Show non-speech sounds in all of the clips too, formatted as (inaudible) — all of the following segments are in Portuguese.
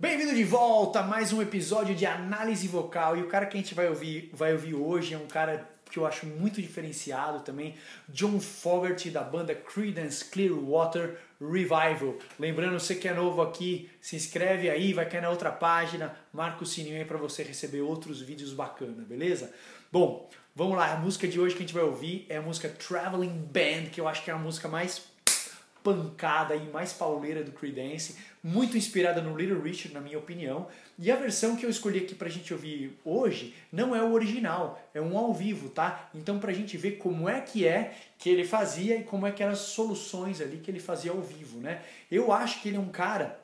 Bem-vindo de volta a mais um episódio de análise vocal e o cara que a gente vai ouvir, vai ouvir hoje é um cara que eu acho muito diferenciado também, John Fogerty da banda Creedence Clearwater Revival. Lembrando, você que é novo aqui, se inscreve aí, vai cair na outra página, marca o sininho aí para você receber outros vídeos bacanas, beleza? Bom, vamos lá, a música de hoje que a gente vai ouvir é a música Traveling Band, que eu acho que é a música mais pancada e mais pauleira do Creedence, muito inspirada no Little Richard, na minha opinião. E a versão que eu escolhi aqui pra gente ouvir hoje não é o original, é um ao vivo, tá? Então pra gente ver como é que é que ele fazia e como é que eram as soluções ali que ele fazia ao vivo, né? Eu acho que ele é um cara,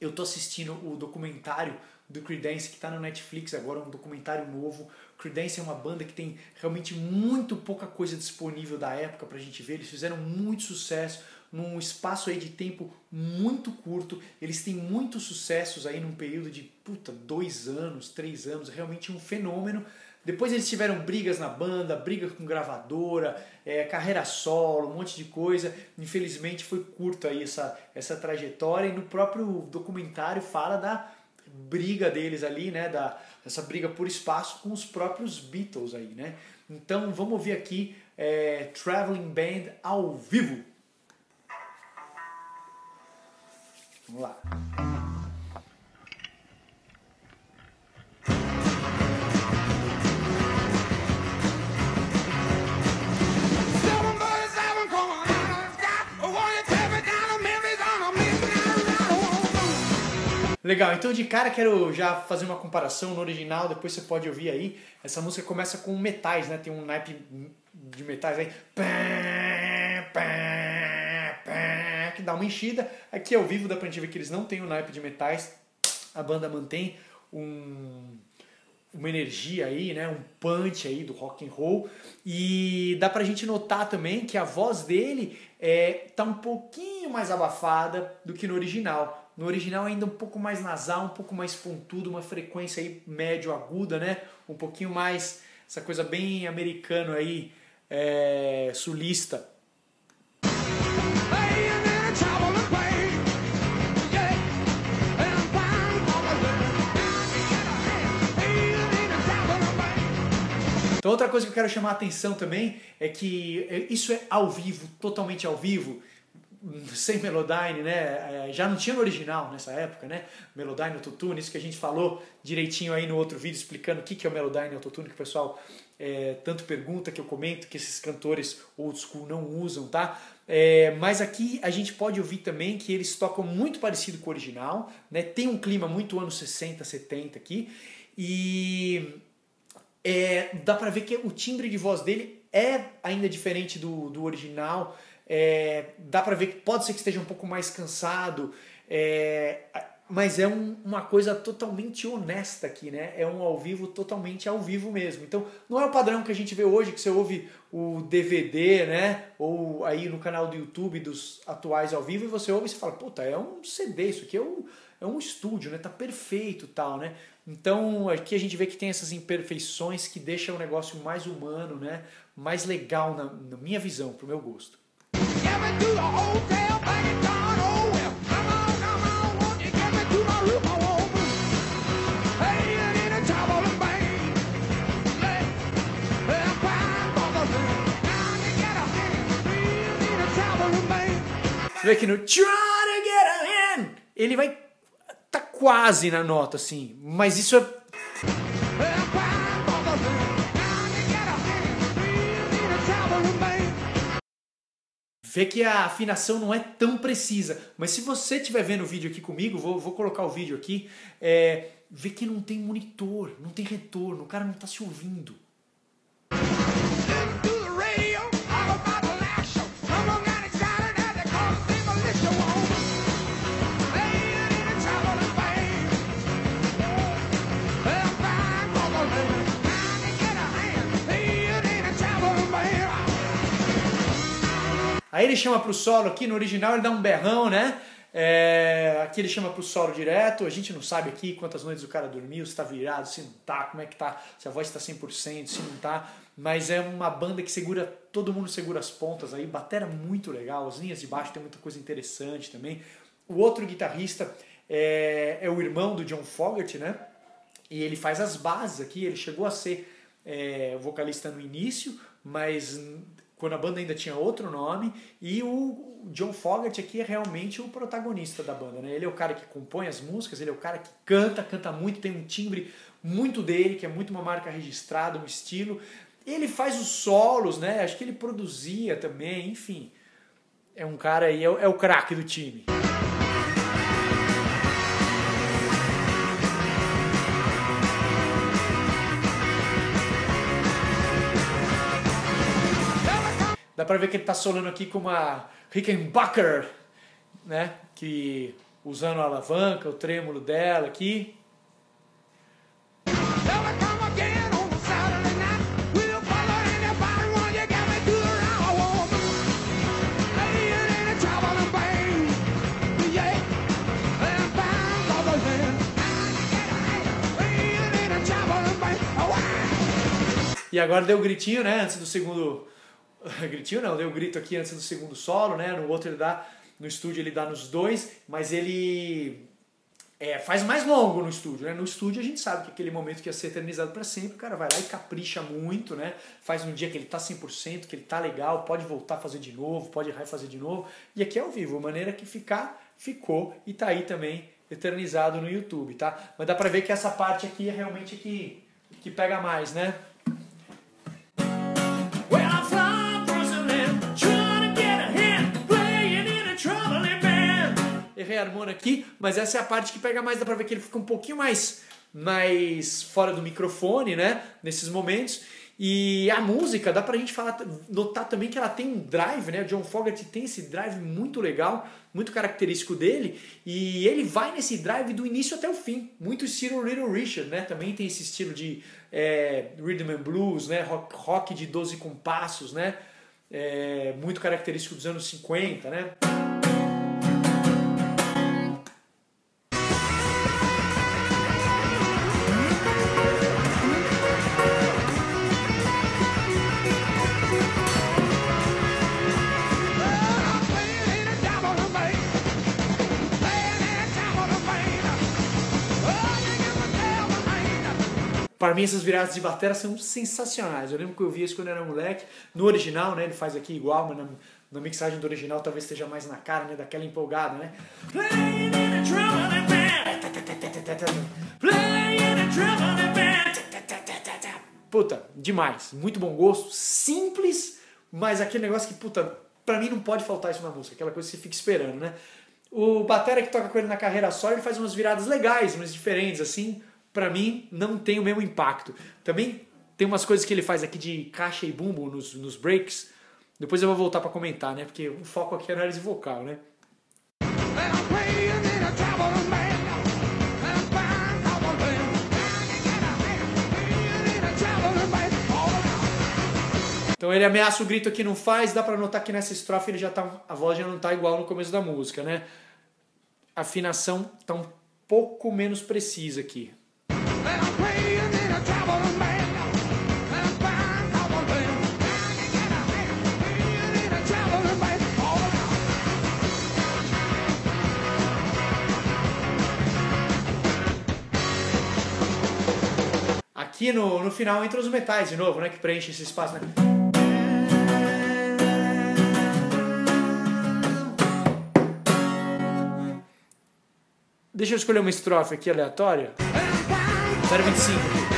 eu tô assistindo o documentário do Creedence que está no Netflix agora, um documentário novo. Creedence é uma banda que tem realmente muito pouca coisa disponível da época pra gente ver. Eles fizeram muito sucesso num espaço aí de tempo muito curto. Eles têm muitos sucessos aí num período de puta, dois anos, três anos, realmente um fenômeno. Depois eles tiveram brigas na banda, briga com gravadora, é, carreira solo, um monte de coisa. Infelizmente foi curta aí essa, essa trajetória e no próprio documentário fala da briga deles ali, né, da essa briga por espaço com os próprios Beatles aí, né? Então vamos ouvir aqui é, Traveling Band ao vivo. Vamos lá. Legal, então de cara quero já fazer uma comparação no original, depois você pode ouvir aí. Essa música começa com metais, né? Tem um naipe de metais aí. Que dá uma enchida. Aqui ao vivo dá pra gente ver que eles não têm o naipe de metais. A banda mantém um, uma energia aí, né? Um punch aí do rock and roll. E dá pra gente notar também que a voz dele é, tá um pouquinho mais abafada do que no original. No original ainda um pouco mais nasal, um pouco mais pontudo, uma frequência aí médio aguda, né? Um pouquinho mais essa coisa bem americano aí, é, sulista. Então outra coisa que eu quero chamar a atenção também é que isso é ao vivo, totalmente ao vivo sem Melodyne, né? É, já não tinha no original nessa época, né? Melodyne Autotune, isso que a gente falou direitinho aí no outro vídeo explicando o que é o Melodyne Autotune, que o pessoal é, tanto pergunta, que eu comento, que esses cantores old school não usam, tá? É, mas aqui a gente pode ouvir também que eles tocam muito parecido com o original, né? Tem um clima muito anos 60, 70 aqui, e é, dá pra ver que o timbre de voz dele é ainda diferente do, do original, é, dá para ver que pode ser que esteja um pouco mais cansado, é, mas é um, uma coisa totalmente honesta aqui, né? É um ao vivo totalmente ao vivo mesmo. Então não é o padrão que a gente vê hoje, que você ouve o DVD, né? Ou aí no canal do YouTube dos atuais ao vivo e você ouve e você fala, puta, é um CD, isso aqui é um, é um estúdio, né? Tá perfeito tal, né? Então aqui a gente vê que tem essas imperfeições que deixam o negócio mais humano, né? Mais legal na, na minha visão, pro meu gosto. Você vê aqui no Try to get a hand, ele vai quase na nota assim, mas isso é vê que a afinação não é tão precisa. Mas se você estiver vendo o vídeo aqui comigo, vou, vou colocar o vídeo aqui, é, vê que não tem monitor, não tem retorno, o cara não está se ouvindo. Ele chama pro solo aqui, no original ele dá um berrão, né? É, aqui ele chama pro solo direto, a gente não sabe aqui quantas noites o cara dormiu, se tá virado, se não tá, como é que tá, se a voz tá 100%, se não tá, mas é uma banda que segura, todo mundo segura as pontas aí, batera muito legal, as linhas de baixo tem muita coisa interessante também. O outro guitarrista é, é o irmão do John Fogerty, né? E ele faz as bases aqui, ele chegou a ser é, vocalista no início, mas quando a banda ainda tinha outro nome, e o John Fogerty aqui é realmente o protagonista da banda, né? Ele é o cara que compõe as músicas, ele é o cara que canta, canta muito, tem um timbre muito dele, que é muito uma marca registrada, um estilo. Ele faz os solos, né? Acho que ele produzia também, enfim. É um cara aí, é, é o craque do time. Pra ver que ele tá solando aqui com uma Rickenbacker, né? Que usando a alavanca, o trêmulo dela aqui. E agora deu um gritinho, né? Antes do segundo (laughs) gritinho não, deu um grito aqui antes do segundo solo, né? No outro ele dá, no estúdio ele dá nos dois, mas ele é, faz mais longo no estúdio, né? No estúdio a gente sabe que aquele momento que ia ser eternizado para sempre, o cara vai lá e capricha muito, né? Faz um dia que ele tá 100%, que ele tá legal, pode voltar a fazer de novo, pode fazer de novo. E aqui é ao vivo, a maneira que ficar, ficou e tá aí também eternizado no YouTube, tá? Mas dá pra ver que essa parte aqui é realmente que, que pega mais, né? Errei a harmonia aqui, mas essa é a parte que pega mais, dá pra ver que ele fica um pouquinho mais, mais fora do microfone, né? Nesses momentos. E a música, dá pra gente falar, notar também que ela tem um drive, né? O John Fogerty tem esse drive muito legal, muito característico dele, e ele vai nesse drive do início até o fim, muito estilo Little Richard, né? Também tem esse estilo de é, rhythm and blues, né? Rock, rock de 12 compassos, né? É, muito característico dos anos 50, né? Para mim, essas viradas de bateria são sensacionais. Eu lembro que eu vi isso quando eu era moleque. No original, né? Ele faz aqui igual, mas na, na mixagem do original talvez esteja mais na cara, né? Daquela empolgada, né? Puta, demais. Muito bom gosto. Simples, mas aquele negócio que, puta, pra mim não pode faltar isso na música. Aquela coisa que você fica esperando, né? O batera que toca com ele na carreira só, ele faz umas viradas legais, mas diferentes, assim para mim não tem o mesmo impacto. Também tem umas coisas que ele faz aqui de caixa e bumbo nos, nos breaks. Depois eu vou voltar para comentar, né? Porque o foco aqui é análise vocal, né? Então ele ameaça o grito aqui, não faz, dá para notar que nessa estrofe ele já tá, a voz já não tá igual no começo da música, né? A afinação tá um pouco menos precisa aqui. Aqui no, no final entra os metais de novo, né? Que preenche esse espaço, né? Deixa eu escolher uma estrofe aqui aleatória. 025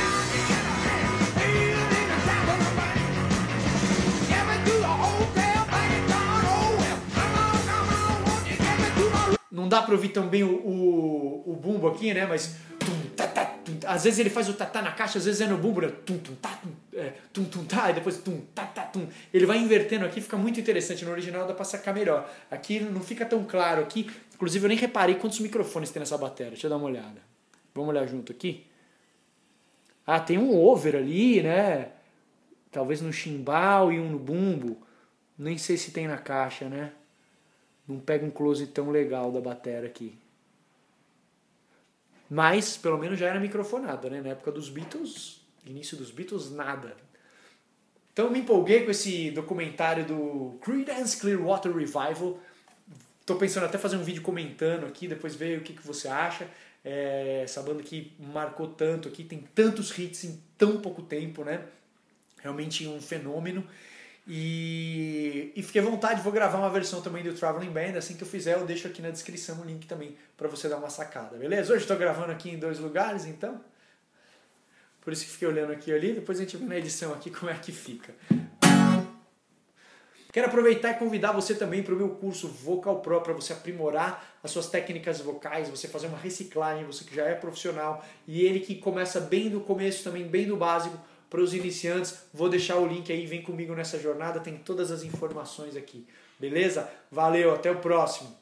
Não dá pra ouvir tão bem o, o, o bumbo aqui, né? Mas. Tá, tá, tum, às vezes ele faz o tatá na caixa, às vezes é no bumbo, né? Tum, tum, tá, tum, é, tum, tum, tá, e depois tum, tá, tá, tum. Ele vai invertendo aqui, fica muito interessante. No original dá pra sacar melhor. Aqui não fica tão claro aqui. Inclusive eu nem reparei quantos microfones tem nessa bateria. Deixa eu dar uma olhada. Vamos olhar junto aqui. Ah, tem um over ali, né? Talvez no chimbal e um no bumbo. Nem sei se tem na caixa, né? Não pega um close tão legal da bateria aqui. Mas, pelo menos já era microfonada, né? Na época dos Beatles, início dos Beatles, nada. Então me empolguei com esse documentário do Creedence Clearwater Revival Tô pensando até fazer um vídeo comentando aqui, depois ver o que, que você acha. É, essa banda que marcou tanto aqui, tem tantos hits em tão pouco tempo, né? Realmente um fenômeno. E, e fiquei à vontade, vou gravar uma versão também do Traveling Band. Assim que eu fizer, eu deixo aqui na descrição o link também para você dar uma sacada, beleza? Hoje estou gravando aqui em dois lugares, então. Por isso que fiquei olhando aqui e ali. Depois a gente vê na edição aqui como é que fica. Quero aproveitar e convidar você também para o meu curso Vocal Pro para você aprimorar as suas técnicas vocais, você fazer uma reciclagem, você que já é profissional e ele que começa bem do começo, também bem do básico para os iniciantes. Vou deixar o link aí, vem comigo nessa jornada, tem todas as informações aqui. Beleza? Valeu, até o próximo.